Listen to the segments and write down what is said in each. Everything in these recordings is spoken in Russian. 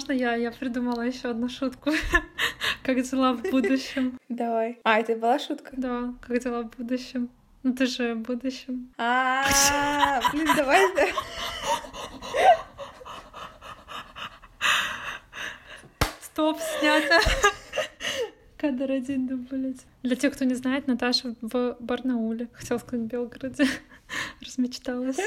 можно я? Я придумала еще одну шутку. Как дела в будущем? Давай. А, это была шутка? Да, как дела в будущем? Ну ты же в будущем. А, блин, давай. Стоп, снято. Кадр один, дублить. Для тех, кто не знает, Наташа в Барнауле. Хотела сказать, в Белгороде. Размечталась.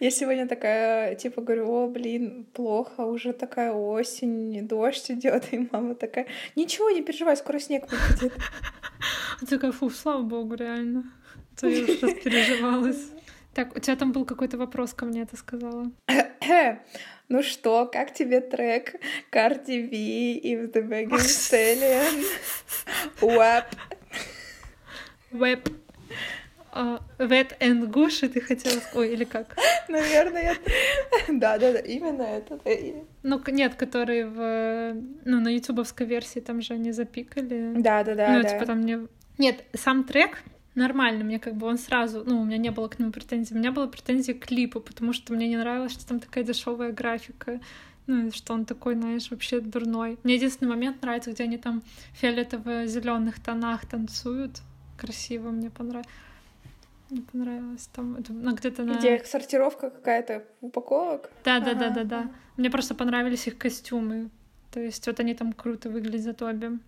Я сегодня такая, типа, говорю, о, блин, плохо, уже такая осень, дождь идет, и мама такая, ничего, не переживай, скоро снег выпадет. Ты такая, фу, слава богу, реально. То я уже распереживалась. Так, у тебя там был какой-то вопрос ко мне, ты сказала. Ну что, как тебе трек Cardi B и The Megan Stallion? Web. Web. Uh, wet and Gush, ты хотела... Ой, или как? Наверное, да, да, да, именно это. Ну, нет, которые в... Ну, на ютубовской версии там же они запикали. Да, да, да. Ну, типа там мне... Нет, сам трек нормально, мне как бы он сразу, ну, у меня не было к нему претензий, у меня была претензия к клипу, потому что мне не нравилось, что там такая дешевая графика, ну, что он такой, знаешь, вообще дурной. Мне единственный момент нравится, где они там в фиолетово-зеленых тонах танцуют, красиво, мне понравилось. Не понравилось там, это, ну, где-то на... Где сортировка какая-то упаковок? Да, да, ага. да, да, да. Мне просто понравились их костюмы. То есть вот они там круто выглядят обе.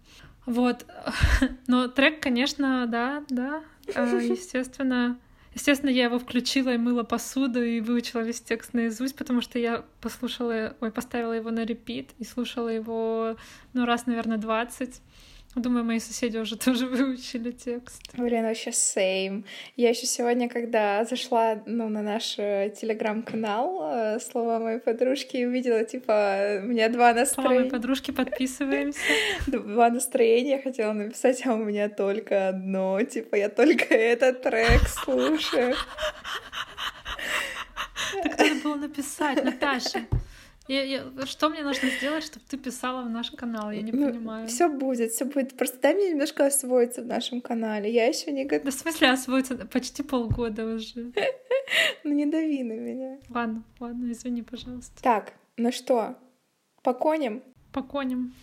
Вот. Но трек, конечно, да, да, естественно. Естественно, я его включила и мыла посуду и выучила весь текст наизусть, потому что я послушала, ой, поставила его на репит и слушала его, ну, раз, наверное, двадцать. Думаю, мои соседи уже тоже выучили текст. Блин, вообще same. Я еще сегодня, когда зашла ну, на наш э, телеграм-канал э, слова моей подружки, увидела, типа, у меня два настроения. Слова моей подружки, подписываемся. Два настроения хотела написать, а у меня только одно. Типа, я только этот трек слушаю. Так надо было написать, Наташа. Я, я, что мне нужно сделать, чтобы ты писала в наш канал? Я не ну, понимаю. Все будет, все будет. Просто дай мне немножко освоиться в нашем канале. Я еще не готова. Да в смысле освоиться? Почти полгода уже. Ну не дави на меня. Ладно, ладно, извини, пожалуйста. Так, ну что, поконим? Поконим.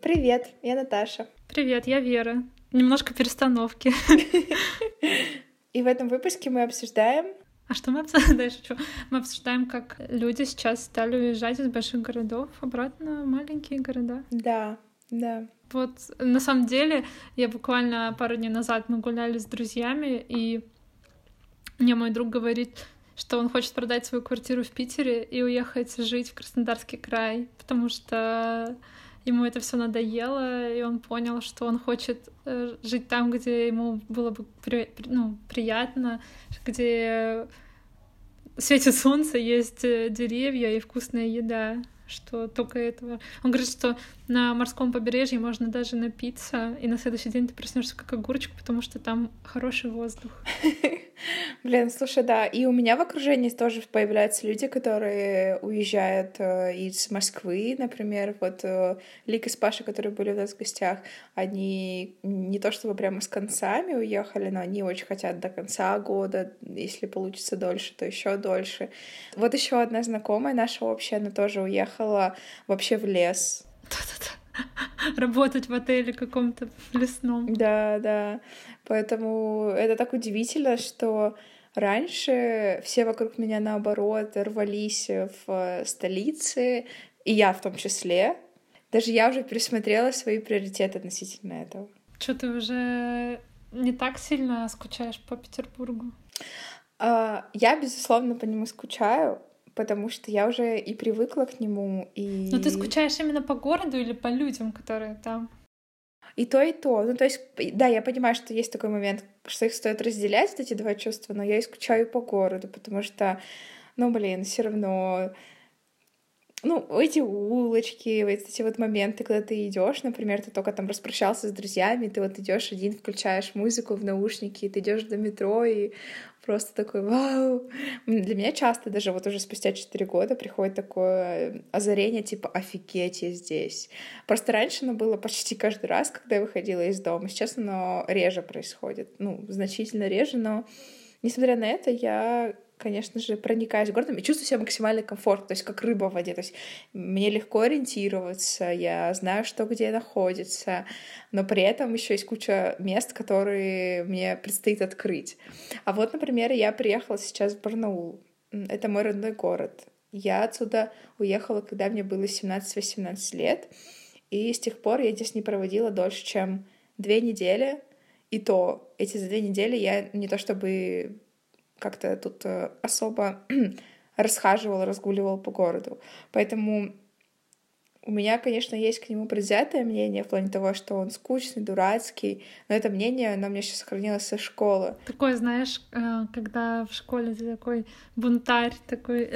Привет, я Наташа. Привет, я Вера. Немножко перестановки. И в этом выпуске мы обсуждаем... А что мы обсуждаем? Что? Мы обсуждаем, как люди сейчас стали уезжать из больших городов обратно в маленькие города. Да, да. Вот на самом деле я буквально пару дней назад мы гуляли с друзьями, и мне мой друг говорит, что он хочет продать свою квартиру в Питере и уехать жить в Краснодарский край, потому что ему это все надоело, и он понял, что он хочет э, жить там, где ему было бы при, ну, приятно, где светит солнце, есть э, деревья и вкусная еда что только этого. Он говорит, что на морском побережье можно даже напиться, и на следующий день ты проснешься как огурчик, потому что там хороший воздух. Блин, слушай, да, и у меня в окружении тоже появляются люди, которые уезжают э, из Москвы, например, вот э, Лика и Паша, которые были у нас в гостях, они не то чтобы прямо с концами уехали, но они очень хотят до конца года, если получится дольше, то еще дольше. Вот еще одна знакомая наша общая, она тоже уехала вообще в лес. Работать в отеле каком-то лесном. Да, да. Поэтому это так удивительно, что раньше все вокруг меня, наоборот, рвались в столице, и я в том числе. Даже я уже пересмотрела свои приоритеты относительно этого. Что ты уже не так сильно скучаешь по Петербургу? Uh, я, безусловно, по нему скучаю, потому что я уже и привыкла к нему, и... Но ты скучаешь именно по городу или по людям, которые там? И то, и то. Ну, то есть, да, я понимаю, что есть такой момент, что их стоит разделять, эти два чувства, но я и скучаю по городу, потому что, ну, блин, все равно ну, эти улочки, вот эти вот моменты, когда ты идешь, например, ты только там распрощался с друзьями, ты вот идешь один, включаешь музыку в наушники, ты идешь до метро и просто такой вау. Для меня часто даже вот уже спустя 4 года приходит такое озарение, типа офигеть, я здесь. Просто раньше оно было почти каждый раз, когда я выходила из дома. Сейчас оно реже происходит. Ну, значительно реже, но несмотря на это, я конечно же, проникаюсь городом и чувствую себя максимально комфортно, то есть как рыба в воде. То есть мне легко ориентироваться, я знаю, что где находится, но при этом еще есть куча мест, которые мне предстоит открыть. А вот, например, я приехала сейчас в Барнаул. Это мой родной город. Я отсюда уехала, когда мне было 17-18 лет, и с тех пор я здесь не проводила дольше, чем две недели, и то эти две недели я не то чтобы как-то тут э, особо расхаживал, разгуливал по городу. Поэтому у меня, конечно, есть к нему предвзятое мнение в плане того, что он скучный, дурацкий, но это мнение, оно у меня сейчас сохранилось со школы. Такое, знаешь, э, когда в школе ты такой бунтарь, такой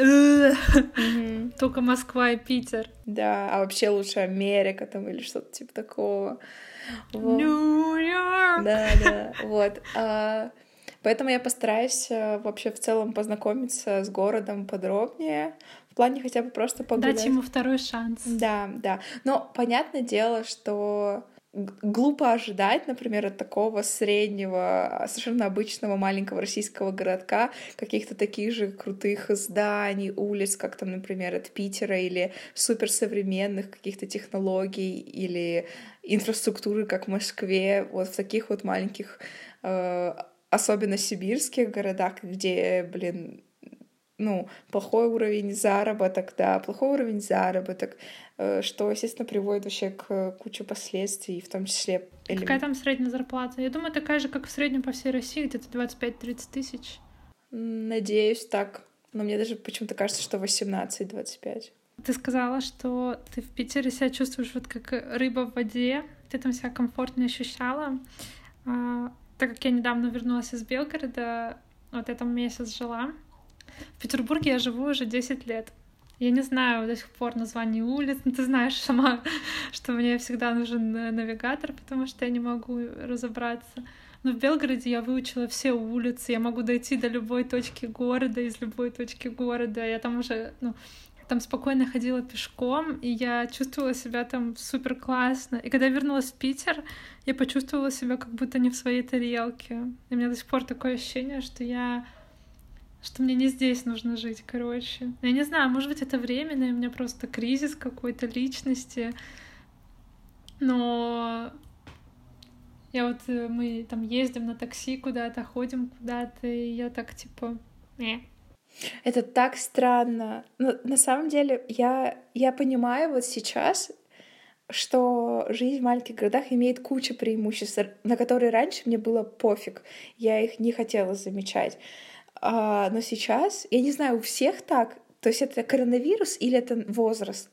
только Москва и Питер. Да, а вообще лучше Америка там или что-то типа такого. Нью-Йорк! Да, да, вот. А, Поэтому я постараюсь э, вообще в целом познакомиться с городом подробнее, в плане хотя бы просто погулять. Дать ему второй шанс. Да, да. Но понятное дело, что глупо ожидать, например, от такого среднего, совершенно обычного маленького российского городка каких-то таких же крутых зданий, улиц, как там, например, от Питера, или суперсовременных каких-то технологий, или инфраструктуры, как в Москве, вот в таких вот маленьких э, особенно в сибирских городах, где, блин, ну, плохой уровень заработок, да, плохой уровень заработок, э, что, естественно, приводит вообще к куче последствий, в том числе... Какая там средняя зарплата? Я думаю, такая же, как в среднем по всей России, где-то 25-30 тысяч. Надеюсь, так. Но мне даже почему-то кажется, что 18-25. Ты сказала, что ты в Питере себя чувствуешь вот как рыба в воде, ты там себя комфортно ощущала. Так как я недавно вернулась из Белгорода, вот я там месяц жила, в Петербурге я живу уже 10 лет. Я не знаю до сих пор названий улиц, но ты знаешь сама, что мне всегда нужен навигатор, потому что я не могу разобраться. Но в Белгороде я выучила все улицы, я могу дойти до любой точки города, из любой точки города. Я там уже, ну, там спокойно ходила пешком, и я чувствовала себя там супер классно. И когда я вернулась в Питер, я почувствовала себя как будто не в своей тарелке. И у меня до сих пор такое ощущение, что я что мне не здесь нужно жить, короче. Я не знаю, может быть, это временно, и у меня просто кризис какой-то личности. Но я вот, э, мы там ездим на такси куда-то, ходим куда-то, и я так, типа, не, это так странно. Но на самом деле я, я понимаю вот сейчас, что жизнь в маленьких городах имеет кучу преимуществ, на которые раньше мне было пофиг. Я их не хотела замечать. А, но сейчас, я не знаю, у всех так. То есть это коронавирус или это возраст?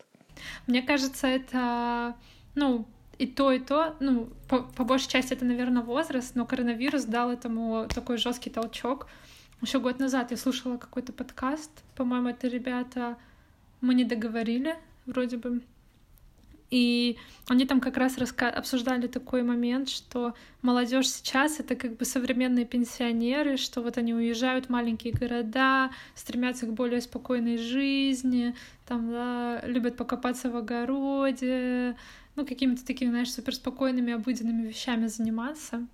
Мне кажется, это, ну, и то, и то, ну, по, по большей части это, наверное, возраст, но коронавирус дал этому такой жесткий толчок, еще год назад я слушала какой-то подкаст, по-моему, это ребята «Мы не договорили», вроде бы. И они там как раз раска... обсуждали такой момент, что молодежь сейчас это как бы современные пенсионеры, что вот они уезжают в маленькие города, стремятся к более спокойной жизни, там, да, любят покопаться в огороде, ну, какими-то такими, знаешь, суперспокойными, обыденными вещами заниматься.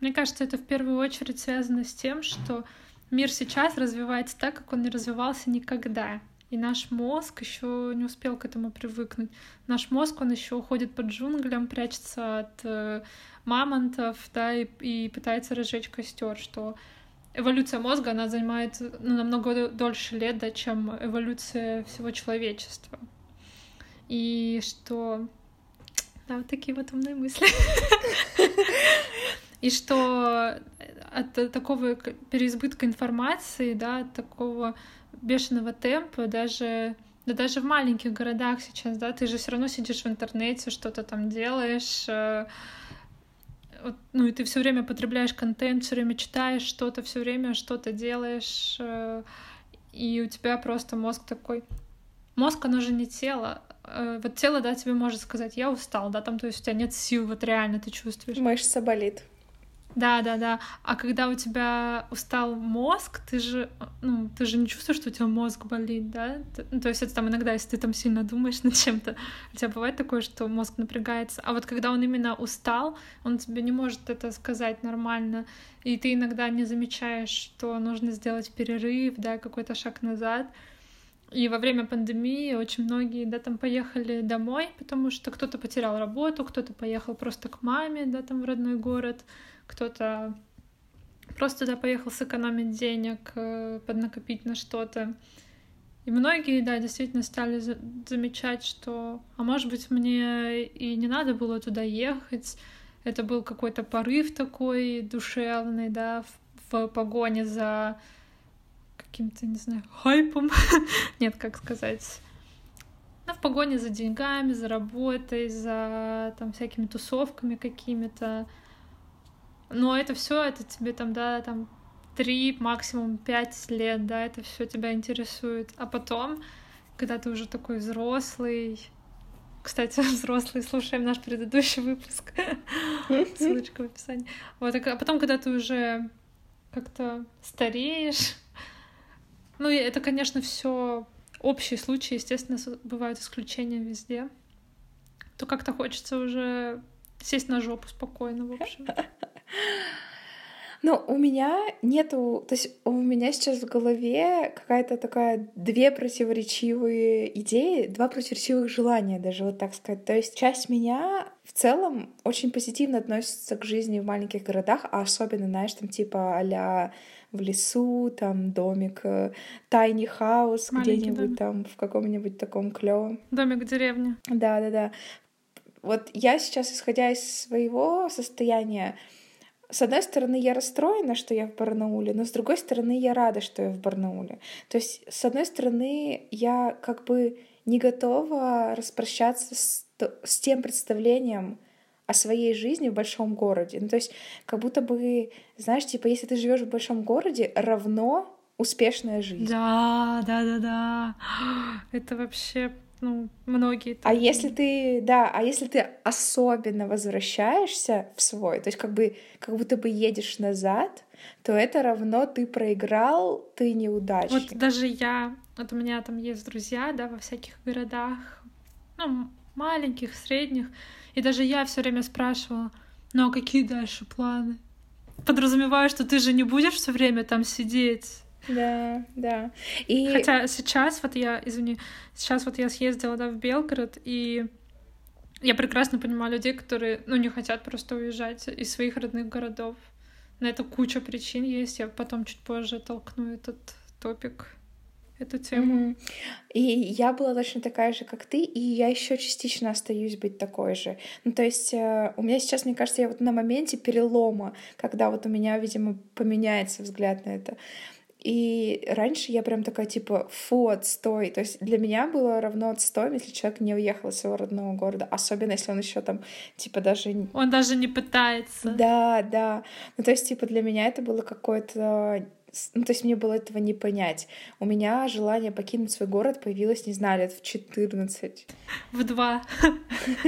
Мне кажется, это в первую очередь связано с тем, что мир сейчас развивается так, как он не развивался никогда. И наш мозг еще не успел к этому привыкнуть. Наш мозг, он еще уходит под джунглям, прячется от э, мамонтов, да, и, и пытается разжечь костер, что эволюция мозга, она занимает ну, намного дольше лет, да, чем эволюция всего человечества. И что... Да, вот такие вот умные мысли. И что от такого переизбытка информации, да, от такого бешеного темпа, даже да даже в маленьких городах сейчас, да, ты же все равно сидишь в интернете, что-то там делаешь, э, ну и ты все время потребляешь контент, все время читаешь что-то, все время что-то делаешь, э, и у тебя просто мозг такой, мозг, оно же не тело. Э, вот тело, да, тебе может сказать, я устал, да, там, то есть у тебя нет сил, вот реально ты чувствуешь. Мышца болит. Да, да, да. А когда у тебя устал мозг, ты же, ну, ты же не чувствуешь, что у тебя мозг болит, да? Ну, то есть это там иногда, если ты там сильно думаешь над чем-то, у тебя бывает такое, что мозг напрягается. А вот когда он именно устал, он тебе не может это сказать нормально, и ты иногда не замечаешь, что нужно сделать перерыв, да, какой-то шаг назад. И во время пандемии очень многие, да, там поехали домой, потому что кто-то потерял работу, кто-то поехал просто к маме, да, там в родной город, кто-то просто туда поехал сэкономить денег, э, поднакопить на что-то. И многие, да, действительно стали за замечать, что, а может быть, мне и не надо было туда ехать. Это был какой-то порыв такой душевный, да, в, в погоне за каким-то, не знаю, хайпом. Нет, как сказать. Ну, в погоне за деньгами, за работой, за там всякими тусовками какими-то. Но это все, это тебе там, да, там три, максимум пять лет, да, это все тебя интересует. А потом, когда ты уже такой взрослый, кстати, взрослый, слушаем наш предыдущий выпуск, ссылочка в описании. Вот, а потом, когда ты уже как-то стареешь, ну, это, конечно, все общие случаи, естественно, бывают исключения везде, то как-то хочется уже сесть на жопу спокойно, в общем. Ну, у меня нету... То есть у меня сейчас в голове какая-то такая две противоречивые идеи, два противоречивых желания, даже вот так сказать. То есть часть меня в целом очень позитивно относится к жизни в маленьких городах, а особенно, знаешь, там типа а в лесу, там домик, тайни хаус где-нибудь там в каком-нибудь таком клевом. Домик в деревне. Да, да, да. Вот я сейчас, исходя из своего состояния, с одной стороны, я расстроена, что я в Барнауле, но с другой стороны, я рада, что я в Барнауле. То есть, с одной стороны, я как бы не готова распрощаться с, с тем представлением о своей жизни в большом городе. Ну, то есть, как будто бы, знаешь, типа, если ты живешь в большом городе, равно успешная жизнь. Да, да, да, да. Это вообще ну, многие. А если ты, да, а если ты особенно возвращаешься в свой, то есть как бы, как будто бы едешь назад, то это равно ты проиграл, ты неудачник. Вот даже я, вот у меня там есть друзья, да, во всяких городах, ну, маленьких, средних, и даже я все время спрашивала, ну а какие дальше планы? Подразумеваю, что ты же не будешь все время там сидеть да, да. И... Хотя сейчас вот я, извини, сейчас вот я съездила да, в Белгород, и я прекрасно понимаю людей, которые, ну, не хотят просто уезжать из своих родных городов. На это куча причин есть. Я потом чуть позже толкну этот топик, эту тему. Mm-hmm. И я была точно такая же, как ты, и я еще частично остаюсь быть такой же. Ну, то есть э, у меня сейчас, мне кажется, я вот на моменте перелома, когда вот у меня, видимо, поменяется взгляд на это. И раньше я прям такая, типа, фу, отстой. То есть для меня было равно отстой, если человек не уехал из своего родного города. Особенно, если он еще там, типа, даже... Он даже не пытается. Да, да. Ну, то есть, типа, для меня это было какое-то... Ну, то есть мне было этого не понять. У меня желание покинуть свой город появилось, не знаю, лет в 14. В два.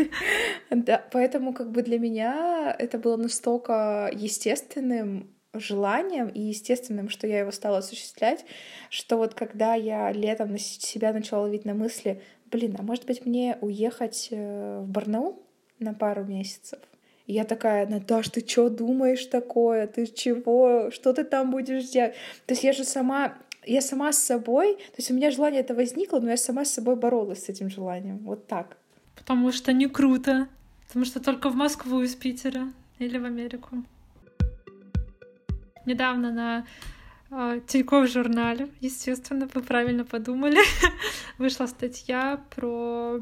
Да, поэтому как бы для меня это было настолько естественным, желанием и естественным, что я его стала осуществлять, что вот когда я летом на себя начала ловить на мысли, блин, а может быть мне уехать э, в Барнаул на пару месяцев? И я такая, Наташ, ты что думаешь такое? Ты чего? Что ты там будешь делать? То есть я же сама, я сама с собой, то есть у меня желание это возникло, но я сама с собой боролась с этим желанием. Вот так. Потому что не круто. Потому что только в Москву из Питера или в Америку недавно на э, Тинькофф журнале, естественно, вы правильно подумали, вышла статья про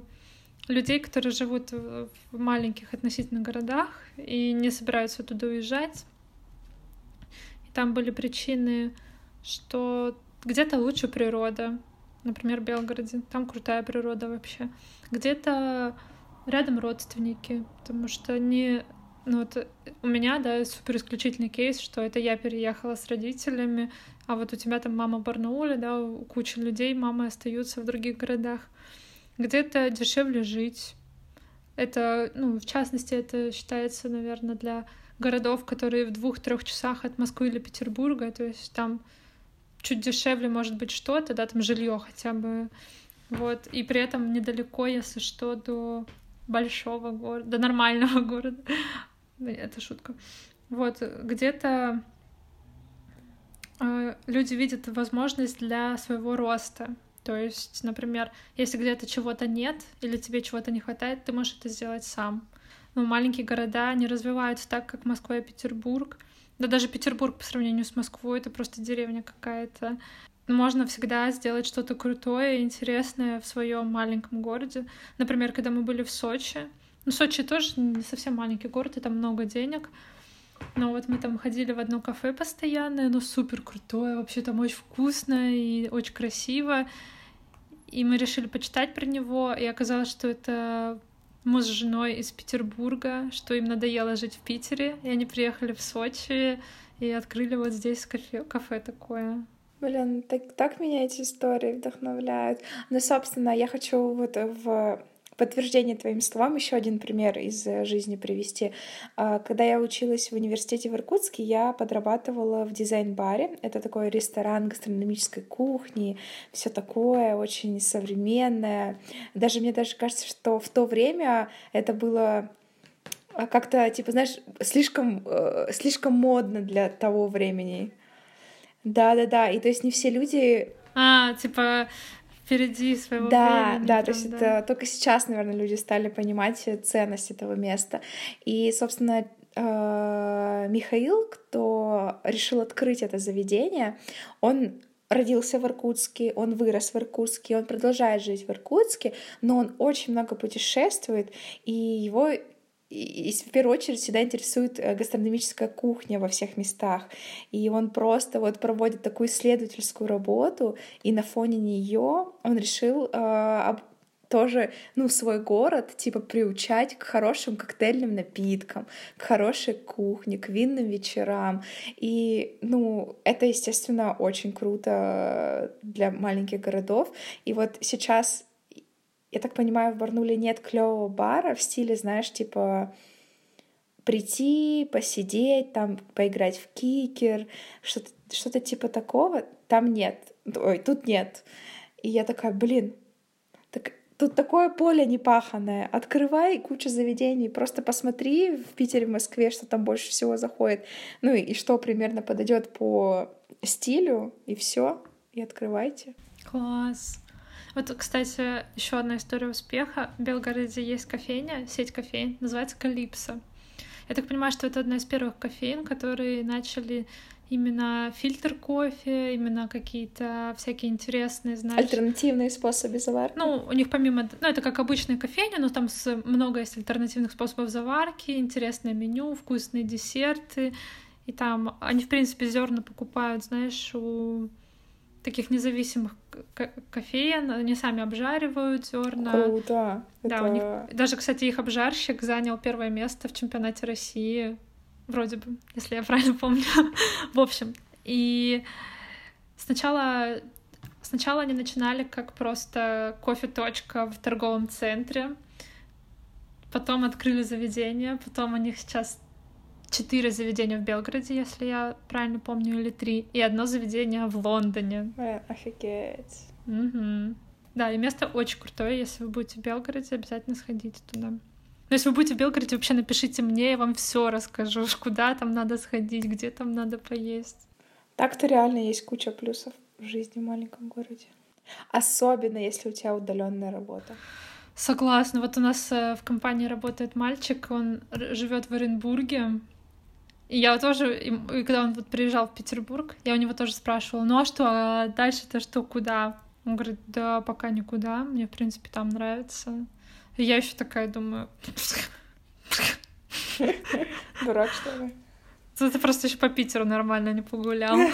людей, которые живут в маленьких относительно городах и не собираются туда уезжать. И там были причины, что где-то лучше природа, например, в Белгороде, там крутая природа вообще. Где-то рядом родственники, потому что они ну вот у меня, да, супер исключительный кейс, что это я переехала с родителями, а вот у тебя там мама в Барнауле, да, у кучи людей мамы остаются в других городах. где-то дешевле жить. Это, ну, в частности, это считается, наверное, для городов, которые в двух-трех часах от Москвы или Петербурга, то есть там чуть дешевле может быть что-то, да, там жилье хотя бы, вот, и при этом недалеко, если что, до большого города, до нормального города. Это шутка. Вот, где-то э, люди видят возможность для своего роста. То есть, например, если где-то чего-то нет или тебе чего-то не хватает, ты можешь это сделать сам. Но маленькие города не развиваются так, как Москва и Петербург. Да даже Петербург по сравнению с Москвой это просто деревня какая-то. Можно всегда сделать что-то крутое и интересное в своем маленьком городе. Например, когда мы были в Сочи. Ну, Сочи тоже не совсем маленький город, и там много денег. Но вот мы там ходили в одно кафе постоянное, оно супер крутое, вообще там очень вкусно и очень красиво. И мы решили почитать про него, и оказалось, что это муж с женой из Петербурга, что им надоело жить в Питере, и они приехали в Сочи и открыли вот здесь кафе, кафе такое. Блин, так, так меня эти истории вдохновляют. Ну, собственно, я хочу вот в подтверждение твоим словам еще один пример из э, жизни привести. А, когда я училась в университете в Иркутске, я подрабатывала в дизайн-баре. Это такой ресторан гастрономической кухни, все такое очень современное. Даже мне даже кажется, что в то время это было а, как-то, типа, знаешь, слишком, э, слишком модно для того времени. Да-да-да, и то есть не все люди... А, типа, впереди своего да, времени. Да, то есть да. это только сейчас, наверное, люди стали понимать ценность этого места. И, собственно, э, Михаил, кто решил открыть это заведение, он родился в Иркутске, он вырос в Иркутске, он продолжает жить в Иркутске, но он очень много путешествует, и его и в первую очередь всегда интересует э, гастрономическая кухня во всех местах. И он просто вот проводит такую исследовательскую работу, и на фоне нее он решил э, тоже, ну, свой город, типа, приучать к хорошим коктейльным напиткам, к хорошей кухне, к винным вечерам. И, ну, это, естественно, очень круто для маленьких городов. И вот сейчас я так понимаю, в Барнуле нет клевого бара в стиле, знаешь, типа прийти, посидеть, там поиграть в кикер, что-то что типа такого. Там нет. Ой, тут нет. И я такая, блин, так тут такое поле непаханное. Открывай кучу заведений, просто посмотри в Питере, в Москве, что там больше всего заходит. Ну и, и что примерно подойдет по стилю, и все, и открывайте. Класс. Вот, кстати, еще одна история успеха. В Белгороде есть кофейня, сеть кофейн, называется Калипсо. Я так понимаю, что это одна из первых кофеин, которые начали именно фильтр кофе, именно какие-то всякие интересные, знаешь... Альтернативные способы заварки. Ну, у них помимо... Ну, это как обычная кофейня, но там с... много есть альтернативных способов заварки, интересное меню, вкусные десерты. И там они, в принципе, зерна покупают, знаешь, у таких независимых кофеен, они сами обжаривают зерна. Круто. Да, Это... у них даже, кстати, их обжарщик занял первое место в чемпионате России, вроде бы, если я правильно помню. в общем, и сначала сначала они начинали как просто кофе-точка в торговом центре, потом открыли заведение, потом у них сейчас четыре заведения в Белгороде, если я правильно помню, или три, и одно заведение в Лондоне. Офигеть. Угу. Да, и место очень крутое. Если вы будете в Белгороде, обязательно сходите туда. Но если вы будете в Белгороде, вообще напишите мне, я вам все расскажу, куда там надо сходить, где там надо поесть. Так-то реально есть куча плюсов в жизни в маленьком городе. Особенно, если у тебя удаленная работа. Согласна. Вот у нас э, в компании работает мальчик, он живет в Оренбурге, и я тоже, и когда он вот приезжал в Петербург, я у него тоже спрашивала, ну а что, а дальше-то что, куда? Он говорит, да пока никуда, мне, в принципе, там нравится. И я еще такая думаю... Дурак, что ли? Ты просто еще по Питеру нормально не погулял.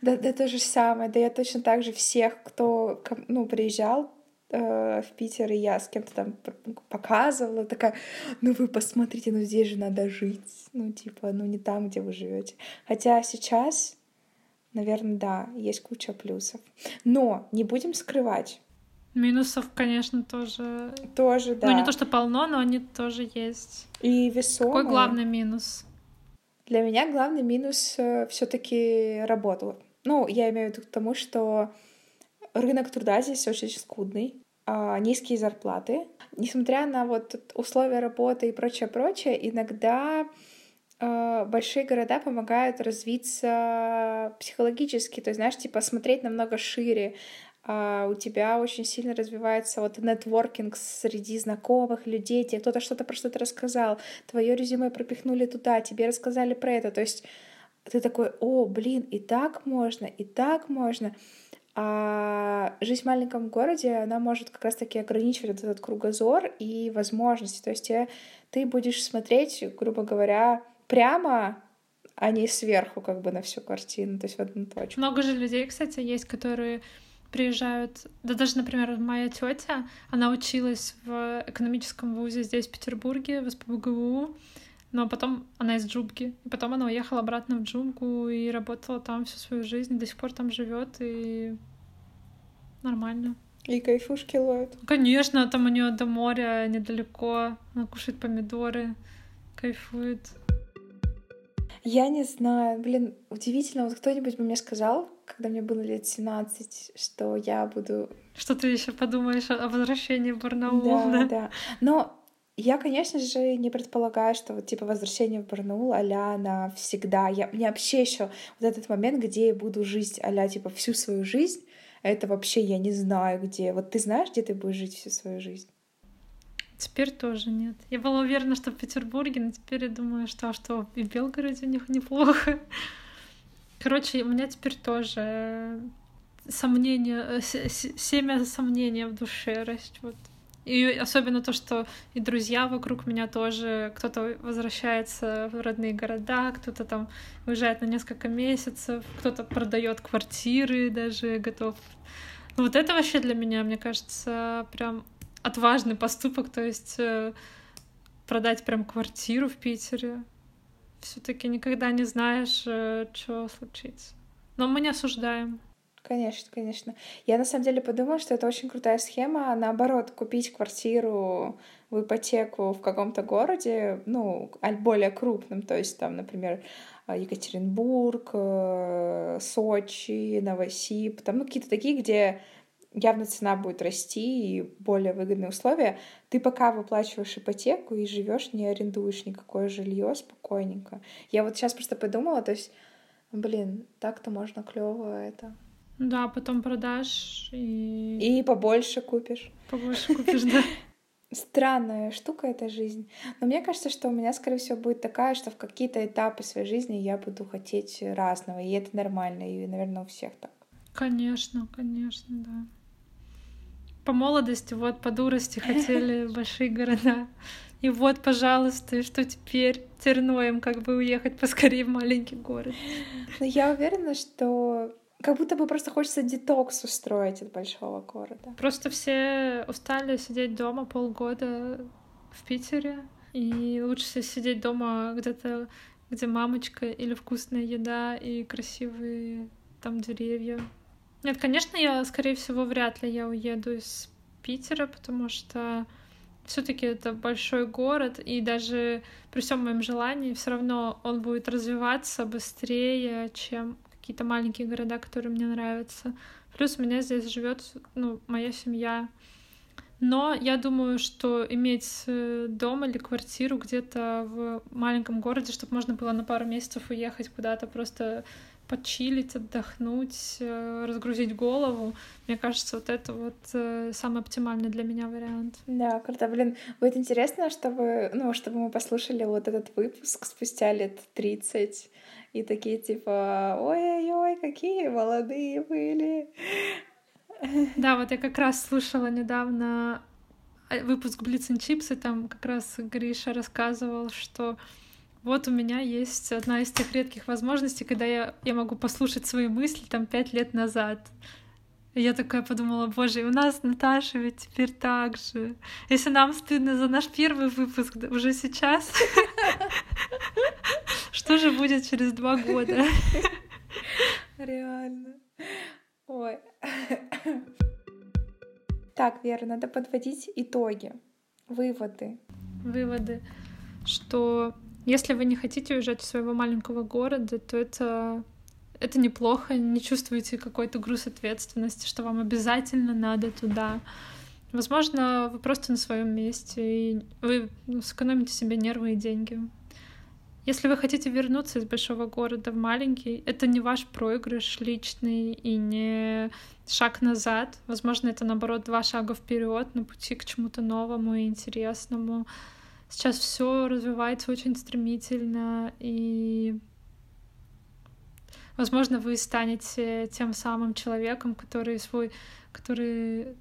Да, да, то же самое. Да я точно так же всех, кто ну, приезжал, в Питер, и я с кем-то там показывала, такая, ну вы посмотрите, ну здесь же надо жить, ну типа, ну не там, где вы живете. Хотя сейчас, наверное, да, есть куча плюсов. Но не будем скрывать. Минусов, конечно, тоже. Тоже, да. Ну, не то, что полно, но они тоже есть. И весомые. Какой главный минус? Для меня главный минус э, все-таки работа. Ну, я имею в виду к тому, что рынок труда здесь очень скудный, а, низкие зарплаты. Несмотря на вот условия работы и прочее-прочее, иногда э, большие города помогают развиться психологически, то есть, знаешь, типа смотреть намного шире, Uh, у тебя очень сильно развивается вот нетворкинг среди знакомых людей, тебе кто-то что-то про что-то рассказал, твое резюме пропихнули туда, тебе рассказали про это, то есть ты такой, о, блин, и так можно, и так можно. А жизнь в маленьком городе, она может как раз-таки ограничивать этот кругозор и возможности. То есть тебе, ты будешь смотреть, грубо говоря, прямо, а не сверху как бы на всю картину, то есть в одну точку. Много же людей, кстати, есть, которые приезжают, да даже, например, моя тетя, она училась в экономическом вузе здесь, в Петербурге, в СПБГУ, но потом она из Джубки, и потом она уехала обратно в Джубку и работала там всю свою жизнь, до сих пор там живет и нормально. И кайфушки ловит. Конечно, там у нее до моря недалеко, она кушает помидоры, кайфует. Я не знаю, блин, удивительно, вот кто-нибудь бы мне сказал, когда мне было лет 17, что я буду... Что ты еще подумаешь о возвращении в Барнаул, да? Да, да. Но я, конечно же, не предполагаю, что вот типа возвращение в Барнаул а-ля навсегда. Я, мне вообще еще вот этот момент, где я буду жить а типа всю свою жизнь, это вообще я не знаю где. Вот ты знаешь, где ты будешь жить всю свою жизнь? Теперь тоже нет. Я была уверена, что в Петербурге, но теперь я думаю, что, а что и в Белгороде у них неплохо. Короче, у меня теперь тоже сомнения, семя сомнения в душе растет. И особенно то, что и друзья вокруг меня тоже, кто-то возвращается в родные города, кто-то там уезжает на несколько месяцев, кто-то продает квартиры, даже готов. Ну, вот это вообще для меня, мне кажется, прям отважный поступок, то есть э, продать прям квартиру в Питере. Все-таки никогда не знаешь, э, что случится. Но мы не осуждаем. Конечно, конечно. Я на самом деле подумала, что это очень крутая схема. Наоборот, купить квартиру в ипотеку в каком-то городе, ну, более крупном, то есть там, например, Екатеринбург, э, Сочи, Новосиб, там, ну, какие-то такие, где явно цена будет расти и более выгодные условия, ты пока выплачиваешь ипотеку и живешь, не арендуешь никакое жилье спокойненько. Я вот сейчас просто подумала, то есть, блин, так-то можно клево это да, потом продашь и... И побольше купишь. Побольше купишь, да. Странная штука эта жизнь. Но мне кажется, что у меня, скорее всего, будет такая, что в какие-то этапы своей жизни я буду хотеть разного. И это нормально. И, наверное, у всех так. Конечно, конечно, да. По молодости, вот, по дурости хотели большие города. И вот, пожалуйста, и что теперь? Терноем как бы уехать поскорее в маленький город. Но я уверена, что как будто бы просто хочется детокс устроить от большого города. Просто все устали сидеть дома полгода в Питере, и лучше сидеть дома где-то, где мамочка или вкусная еда и красивые там деревья. Нет, конечно, я, скорее всего, вряд ли я уеду из Питера, потому что все-таки это большой город, и даже при всем моем желании все равно он будет развиваться быстрее, чем какие-то маленькие города, которые мне нравятся. Плюс у меня здесь живет, ну, моя семья. Но я думаю, что иметь э, дом или квартиру где-то в маленьком городе, чтобы можно было на пару месяцев уехать куда-то просто почилить, отдохнуть, э, разгрузить голову. Мне кажется, вот это вот э, самый оптимальный для меня вариант. Да, круто. Блин, будет интересно, чтобы, ну, чтобы мы послушали вот этот выпуск спустя лет 30 и такие типа, ой-ой-ой, какие молодые были. Да, вот я как раз слушала недавно э, выпуск Chips, и там как раз Гриша рассказывал, что вот у меня есть одна из тех редких возможностей, когда я, я могу послушать свои мысли там пять лет назад. И я такая подумала, боже, у нас Наташа ведь теперь так же. Если нам стыдно за наш первый выпуск уже сейчас, что же будет через два года? Реально. Ой. Так, Вера, надо подводить итоги, выводы. Выводы, что если вы не хотите уезжать из своего маленького города, то это это неплохо, не чувствуете какой-то груз ответственности, что вам обязательно надо туда. Возможно, вы просто на своем месте, и вы сэкономите себе нервы и деньги. Если вы хотите вернуться из большого города в маленький, это не ваш проигрыш личный и не шаг назад. Возможно, это наоборот два шага вперед на пути к чему-то новому и интересному. Сейчас все развивается очень стремительно, и возможно, вы станете тем самым человеком, который свой, который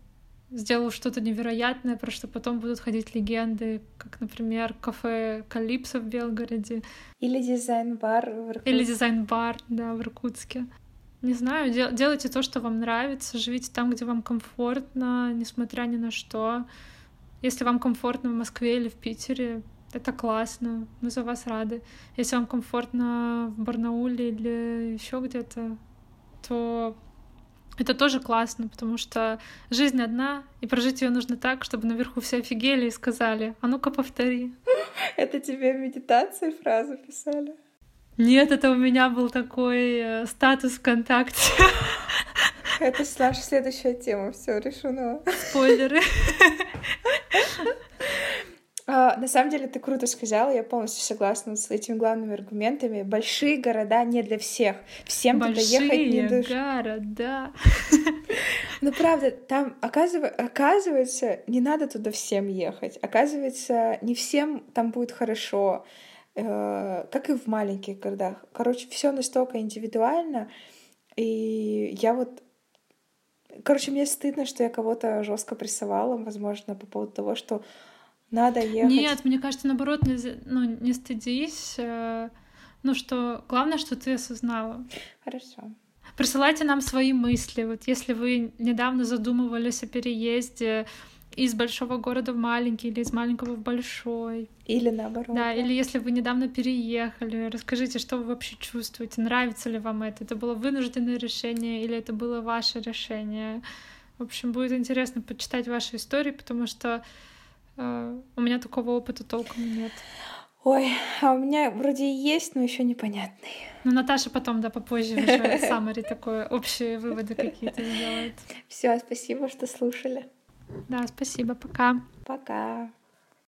сделал что-то невероятное, про что потом будут ходить легенды, как, например, кафе Калипсо в Белгороде. Или дизайн-бар в Иркутске. Или дизайн-бар, да, в Иркутске. Не знаю, дел- делайте то, что вам нравится, живите там, где вам комфортно, несмотря ни на что. Если вам комфортно в Москве или в Питере, это классно, мы за вас рады. Если вам комфортно в Барнауле или еще где-то, то это тоже классно, потому что жизнь одна, и прожить ее нужно так, чтобы наверху все офигели и сказали, а ну-ка повтори. Это тебе в медитации фразу писали? Нет, это у меня был такой э, статус ВКонтакте. Это наша следующая тема, все решено. Спойлеры. А, на самом деле ты круто сказала, я полностью согласна с этими главными аргументами. Большие города не для всех. Всем Большие туда ехать не душ. города. Ну правда, там оказыв... оказывается, не надо туда всем ехать. Оказывается, не всем там будет хорошо, э, как и в маленьких городах. Короче, все настолько индивидуально. И я вот Короче, мне стыдно, что я кого-то жестко прессовала, возможно, по поводу того, что надо ехать. Нет, мне кажется, наоборот, не, ну, не стыдись. э, Ну что, главное, что ты осознала. Хорошо. Присылайте нам свои мысли. Вот если вы недавно задумывались о переезде из большого города в маленький или из маленького в большой. Или наоборот. Да, или если вы недавно переехали, расскажите, что вы вообще чувствуете, нравится ли вам это, это было вынужденное решение или это было ваше решение. В общем, будет интересно почитать ваши истории, потому что э, у меня такого опыта толком нет. Ой, а у меня вроде и есть, но еще непонятный. Ну, Наташа потом, да, попозже уже саммари такое, общие выводы какие-то сделает. Все, спасибо, что слушали. Да, спасибо, пока. Пока.